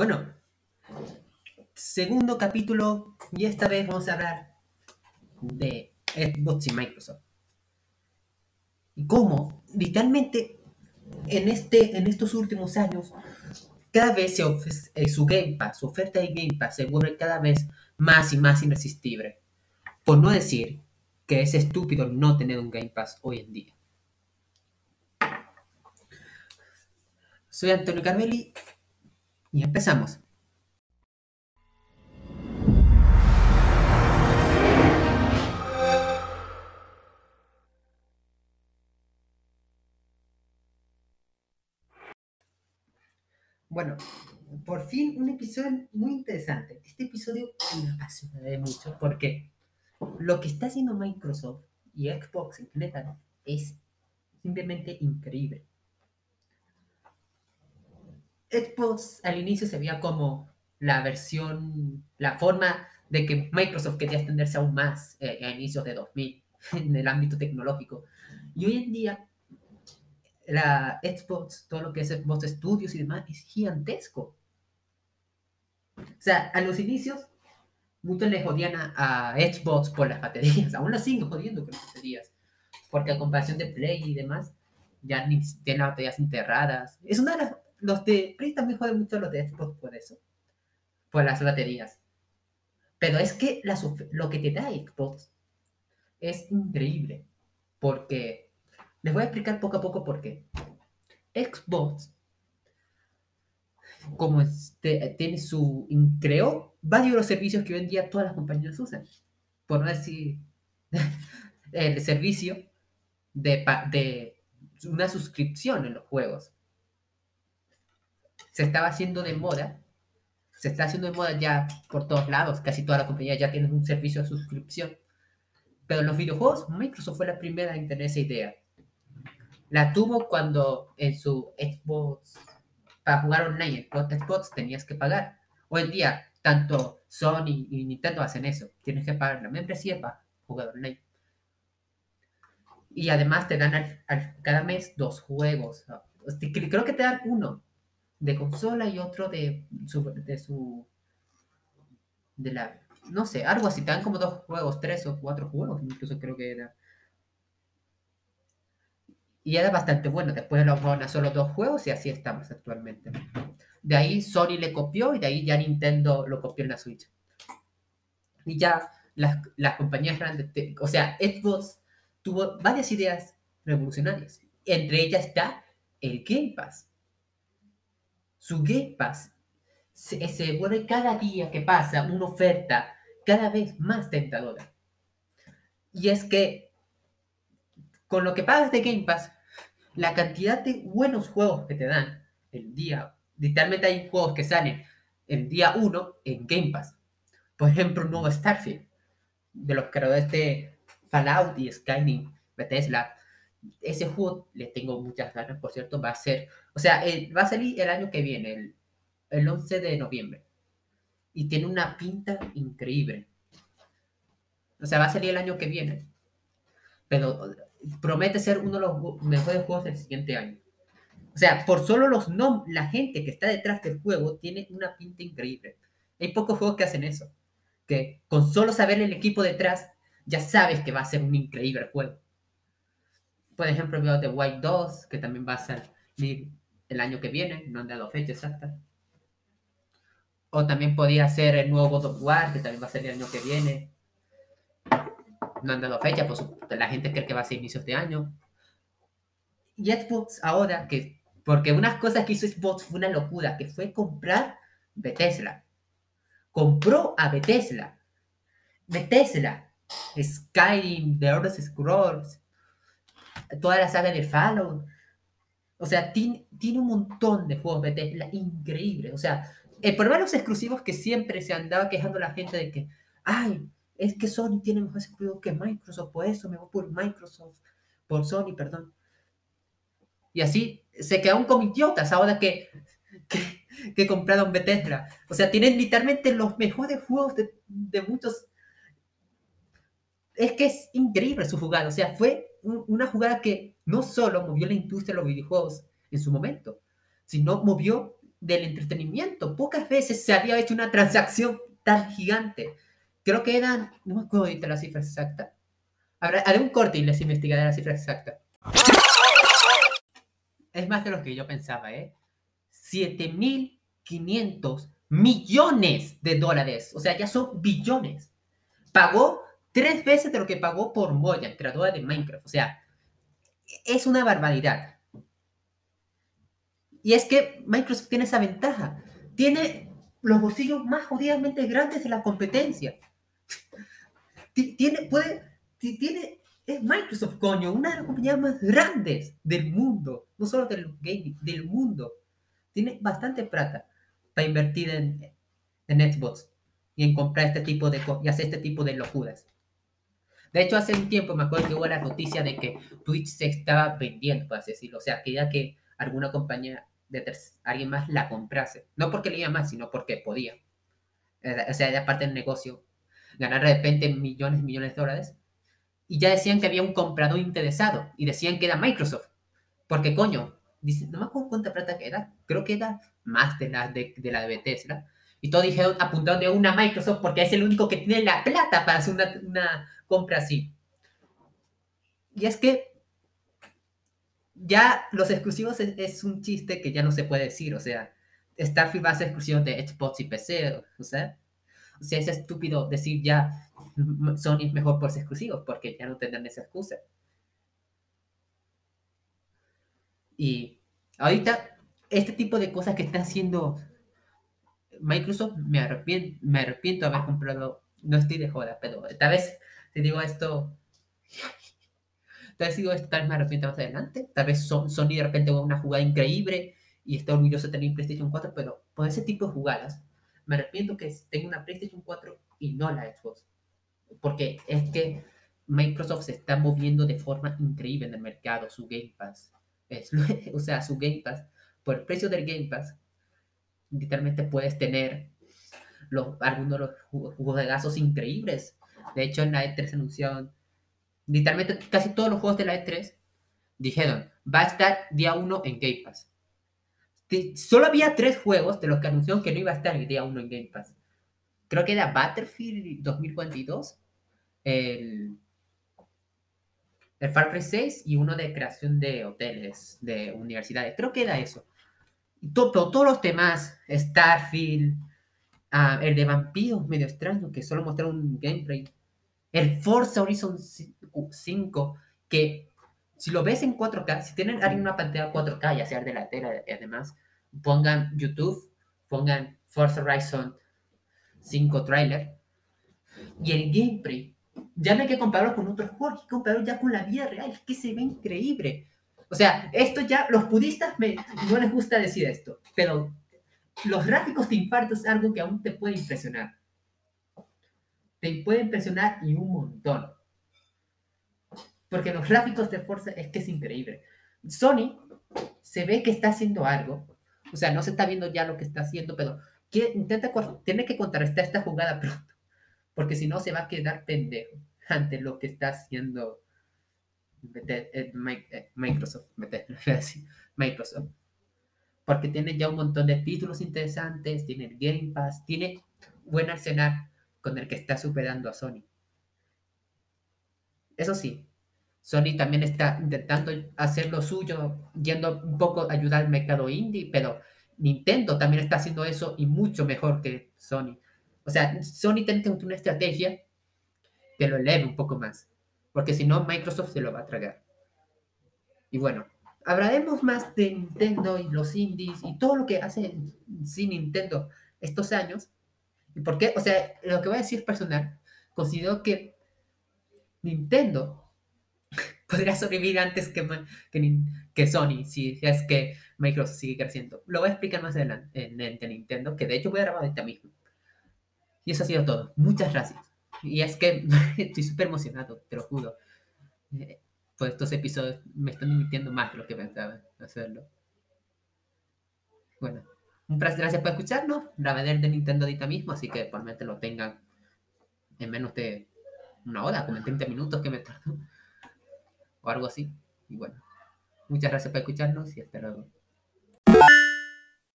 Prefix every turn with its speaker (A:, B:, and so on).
A: Bueno, segundo capítulo y esta vez vamos a hablar de Xbox y Microsoft. Y cómo, literalmente, en, este, en estos últimos años, cada vez se eh, su Game Pass, su oferta de Game Pass se vuelve cada vez más y más irresistible. Por no decir que es estúpido no tener un Game Pass hoy en día. Soy Antonio Carmeli y empezamos. Bueno, por fin un episodio muy interesante. Este episodio me apasiona mucho porque lo que está haciendo Microsoft y Xbox en general es simplemente increíble. Xbox al inicio se veía como la versión, la forma de que Microsoft quería extenderse aún más eh, a inicios de 2000 en el ámbito tecnológico. Y hoy en día, la Xbox, todo lo que es Xbox Studios y demás, es gigantesco. O sea, a los inicios, muchos le jodían a, Xbox por las baterías. Aún la siguen jodiendo con las baterías. Porque a comparación de Play y demás, ya ni tienen las baterías enterradas. Es una de las los de Play también joden mucho los de Xbox por eso. Por las baterías. Pero es que lo que te da Xbox es increíble. Porque les voy a explicar poco a poco por qué. Xbox, como este, tiene su. creó varios de los servicios que hoy en día todas las compañías usan. Por no decir el servicio de, de una suscripción en los juegos se estaba haciendo de moda, se está haciendo de moda ya por todos lados, casi todas las compañías ya tienen un servicio de suscripción. Pero en los videojuegos, Microsoft fue la primera en tener esa idea. La tuvo cuando en su Xbox, para jugar online en Xbox tenías que pagar. Hoy en día, tanto Sony y Nintendo hacen eso. Tienes que pagar la membresía para jugar online. Y además te dan cada mes dos juegos. Creo que te dan uno de consola y otro de su, de su, de la, no sé, algo así, tan como dos juegos, tres o cuatro juegos, incluso creo que era. Y era bastante bueno, después lo a solo dos juegos y así estamos actualmente. De ahí Sony le copió y de ahí ya Nintendo lo copió en la Switch. Y ya las, las compañías grandes, o sea, Xbox tuvo varias ideas revolucionarias. Entre ellas está el Game Pass su Game Pass se, vuelve cada día que pasa una oferta cada vez más tentadora. Y es que con lo que pagas de Game Pass, la cantidad de buenos juegos que te dan el día, literalmente hay juegos que salen el día 1 en Game Pass. Por ejemplo, un nuevo Starfield, de los creadores de Fallout y Skyrim, Bethesda, ese juego le tengo muchas ganas, por cierto, va a ser, o sea, eh, va a salir el año que viene, el, el 11 de noviembre. Y tiene una pinta increíble. O sea, va a salir el año que viene. Pero promete ser uno de los mejores juegos del siguiente año. O sea, por solo los nombres, la gente que está detrás del juego tiene una pinta increíble. Hay pocos juegos que hacen eso. Que con solo saber el equipo detrás, ya sabes que va a ser un increíble juego. Por ejemplo, veo The White 2, que también va a salir el año que viene, no han dado fecha exacta. O también podría ser el nuevo God of War, que también va a salir el año que viene. No han dado fecha, pues la gente cree que va a ser inicios de año. Y ahora, que porque unas cosas que hizo Xbox fue una locura, que fue comprar Bethesda. Compró a Bethesda. Bethesda. Skyrim, The Elder Scrolls, toda la saga de Fallout. O sea, tiene, tiene un montón de juegos Bethesda increíble. O sea, el problema de los exclusivos que siempre se andaba quejando la gente de que, ay, es que Sony tiene mejores exclusivos que Microsoft, por eso me voy por Microsoft, por Sony, perdón. Y así se quedaron como idiotas ahora que, que, que compraron Bethesda. O sea, tienen literalmente los mejores juegos de, de muchos. Es que es increíble su jugada. O sea, fue una jugada que no solo movió la industria de los videojuegos en su momento, sino movió del entretenimiento. Pocas veces se había hecho una transacción tan gigante. Creo que eran, no me acuerdo ahorita la cifra exacta. Haré un corte y les investigaré la cifra exacta. Es más de lo que yo pensaba, ¿eh? 7.500 millones de dólares. O sea, ya son billones. Pagó tres veces de lo que pagó por Mojang, creadora de Minecraft. O sea, es una barbaridad. Y es que Microsoft tiene esa ventaja. Tiene los bolsillos más jodidamente grandes de la competencia. Tiene, puede, tiene, es Microsoft, coño, una de las compañías más grandes del mundo. No solo del gaming, del mundo. Tiene bastante plata para invertir en, en Xbox y en comprar este tipo de y hacer este tipo de locuras. De hecho, hace un tiempo me acuerdo que hubo la noticia de que Twitch se estaba vendiendo, por así decirlo. O sea, quería que alguna compañía de alguien más la comprase. No porque le iba más, sino porque podía. O sea, era parte del negocio. Ganar de repente millones y millones de dólares. Y ya decían que había un comprador interesado. Y decían que era Microsoft. Porque, coño, dice, no me acuerdo cuánta plata que era. Creo que era más de la de, de la de Bethesda. Y todos dijeron, apuntando de una Microsoft porque es el único que tiene la plata para hacer una, una compra así. Y es que ya los exclusivos es, un chiste que ya no se puede decir, o sea, Starfield va a ser exclusivo de Xbox y PC, o sea, o sea, es estúpido decir ya Sony es mejor por ser exclusivos, porque ya no tendrán esa excusa. Y ahorita, este tipo de cosas que está haciendo Microsoft, me arrepiento, me arrepiento de haber comprado, no estoy de joda, pero esta vez te digo esto Tal vez digo, tal vez me arrepiento más adelante. Tal vez Sony de repente una jugada increíble y está orgulloso de tener PlayStation 4, pero por ese tipo de jugadas, me arrepiento que tenga una PlayStation 4 y no la Xbox. Porque es que Microsoft se está moviendo de forma increíble en el mercado, su Game Pass. Es, o sea, su Game Pass, por el precio del Game Pass, literalmente puedes tener los, algunos de los juegos increíbles. De hecho, en la E3 anunciaron literalmente casi todos los juegos de la E3 dijeron, va a estar día 1 en Game Pass. Solo había tres juegos de los que anunciaron que no iba a estar el día 1 en Game Pass. Creo que era Battlefield 2042, el, el Far Cry 6 y uno de creación de hoteles, de universidades. Creo que era eso. Todo, todos los demás, Starfield, ah, el de vampiros, medio extraño, que solo mostraron un gameplay. El Forza Horizon 5, que si lo ves en 4K, si tienen alguien una pantalla 4K, ya sea de la tela, además, pongan YouTube, pongan Forza Horizon 5 trailer, y el gameplay, ya no hay que compararlo con otros juegos, hay que compararlo ya con la vida real, es que se ve increíble. O sea, esto ya, los budistas me, no les gusta decir esto, pero los gráficos de infarto es algo que aún te puede impresionar te puede impresionar y un montón. Porque los gráficos de Forza es que es increíble. Sony se ve que está haciendo algo. O sea, no se está viendo ya lo que está haciendo, pero intenta, tiene que contrarrestar esta jugada pronto. Porque si no, se va a quedar pendejo ante lo que está haciendo Microsoft. Microsoft. Porque tiene ya un montón de títulos interesantes, tiene el Game Pass, tiene buen arsenal con el que está superando a Sony. Eso sí, Sony también está intentando hacer lo suyo, yendo un poco a ayudar al mercado indie, pero Nintendo también está haciendo eso y mucho mejor que Sony. O sea, Sony tiene una estrategia que lo eleve un poco más, porque si no, Microsoft se lo va a tragar. Y bueno, hablaremos más de Nintendo y los indies y todo lo que hace sin Nintendo estos años ¿Y por qué? O sea, lo que voy a decir personal. Considero que Nintendo podría sobrevivir antes que, que, Sony, si es que Microsoft sigue creciendo. Lo voy a explicar más adelante en, en, Nintendo, que de hecho voy a grabar ahorita mismo. Y eso ha sido todo. Muchas gracias. Y es que estoy súper emocionado, te lo juro. Eh, pues estos episodios me están divirtiendo más de lo que pensaba hacerlo. Bueno. Muchas gracias por escucharnos. Grabé de Nintendo ahorita mismo, así que probablemente lo tengan en menos de una hora, como en 30 minutos que me tardó. O algo así. Y bueno, muchas gracias por escucharnos y hasta luego.